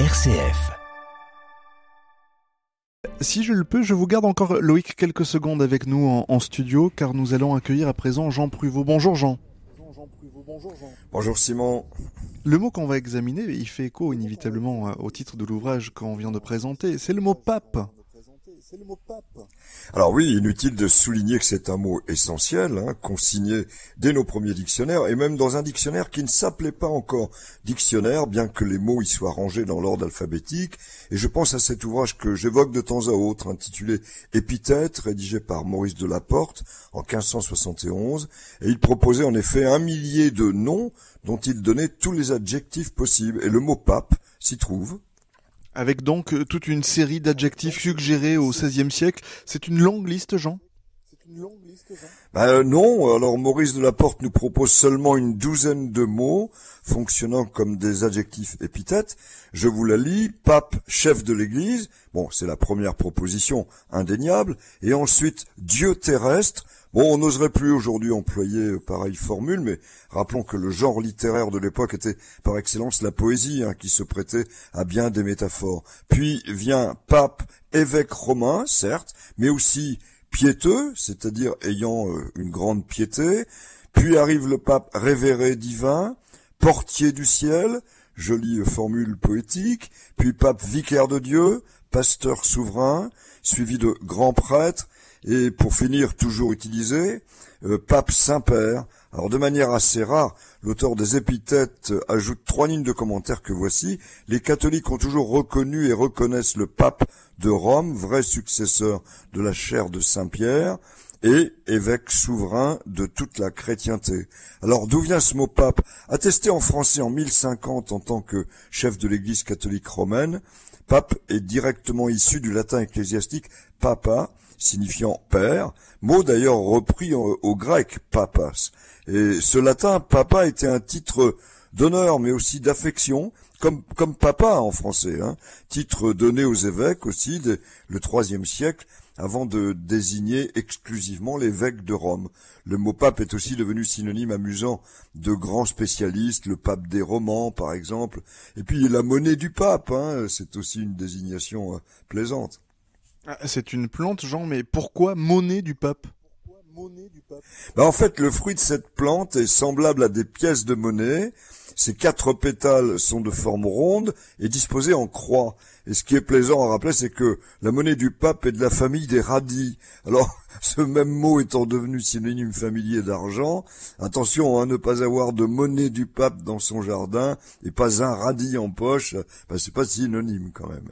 RCF. Si je le peux, je vous garde encore Loïc quelques secondes avec nous en, en studio car nous allons accueillir à présent Jean Pruvot. Bonjour Jean. Bonjour Simon. Le mot qu'on va examiner, il fait écho inévitablement euh, au titre de l'ouvrage qu'on vient de présenter. C'est le mot pape. Alors oui, inutile de souligner que c'est un mot essentiel, hein, consigné dès nos premiers dictionnaires, et même dans un dictionnaire qui ne s'appelait pas encore dictionnaire, bien que les mots y soient rangés dans l'ordre alphabétique. Et je pense à cet ouvrage que j'évoque de temps à autre, intitulé Épithète, rédigé par Maurice de Laporte en 1571, et il proposait en effet un millier de noms dont il donnait tous les adjectifs possibles, et le mot pape s'y trouve. Avec donc euh, toute une série d'adjectifs suggérés au XVIe siècle. C'est une longue liste, Jean? Ben euh, non, alors Maurice de Laporte nous propose seulement une douzaine de mots fonctionnant comme des adjectifs épithètes. Je vous la lis, pape, chef de l'Église, bon c'est la première proposition indéniable, et ensuite Dieu terrestre, Bon, on n'oserait plus aujourd'hui employer pareille formule, mais rappelons que le genre littéraire de l'époque était par excellence la poésie, hein, qui se prêtait à bien des métaphores. Puis vient pape, évêque romain, certes, mais aussi piéteux, c'est-à-dire ayant euh, une grande piété. Puis arrive le pape révéré divin, portier du ciel, jolie formule poétique, puis pape vicaire de Dieu, pasteur souverain, suivi de grand prêtre, et pour finir toujours utilisé, euh, pape Saint-Père. Alors de manière assez rare, l'auteur des épithètes ajoute trois lignes de commentaires que voici. Les catholiques ont toujours reconnu et reconnaissent le pape de Rome, vrai successeur de la chaire de Saint-Pierre, et évêque souverain de toute la chrétienté. Alors d'où vient ce mot pape? Attesté en français en 1050 en tant que chef de l'église catholique romaine, pape est directement issu du latin ecclésiastique papa, signifiant père, mot d'ailleurs repris au, grec papas. Et ce latin papa était un titre d'honneur mais aussi d'affection, comme, comme papa en français, hein. titre donné aux évêques aussi dès le troisième siècle, avant de désigner exclusivement l'évêque de Rome. Le mot pape est aussi devenu synonyme amusant de grands spécialistes, le pape des romans par exemple, et puis la monnaie du pape, hein, c'est aussi une désignation euh, plaisante. Ah, c'est une plante, Jean, mais pourquoi monnaie du pape? Bah, En fait, le fruit de cette plante est semblable à des pièces de monnaie. Ces quatre pétales sont de forme ronde et disposés en croix. Et ce qui est plaisant à rappeler, c'est que la monnaie du pape est de la famille des radis. Alors, ce même mot étant devenu synonyme familier d'argent, attention à ne pas avoir de monnaie du pape dans son jardin et pas un radis en poche, bah, c'est pas synonyme quand même.